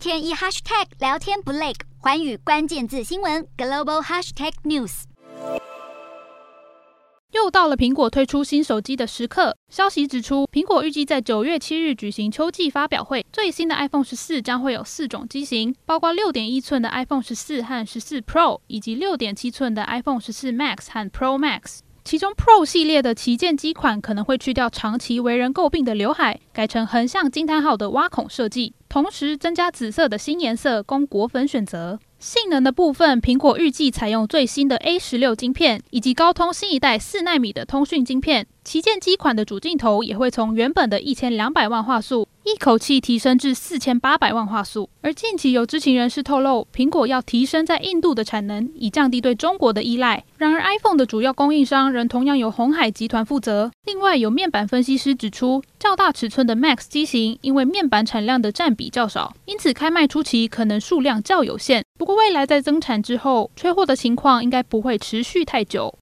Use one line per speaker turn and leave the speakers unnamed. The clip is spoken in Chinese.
天一 hashtag 聊天不累，环宇关键字新闻 global hashtag news。
又到了苹果推出新手机的时刻。消息指出，苹果预计在九月七日举行秋季发表会。最新的 iPhone 十四将会有四种机型，包括六点一寸的 iPhone 十四和十四 Pro，以及六点七寸的 iPhone 十四 Max 和 Pro Max。其中 Pro 系列的旗舰机款可能会去掉长期为人诟病的刘海，改成横向惊叹号的挖孔设计，同时增加紫色的新颜色供果粉选择。性能的部分，苹果预计采用最新的 A 十六晶片，以及高通新一代四纳米的通讯晶片。旗舰机款的主镜头也会从原本的一千两百万画素，一口气提升至四千八百万画素。而近期有知情人士透露，苹果要提升在印度的产能，以降低对中国的依赖。然而，iPhone 的主要供应商仍同样由鸿海集团负责。另外，有面板分析师指出，较大尺寸的 Max 机型因为面板产量的占比较少，因此开卖初期可能数量较有限。不过，未来在增产之后，缺货的情况应该不会持续太久。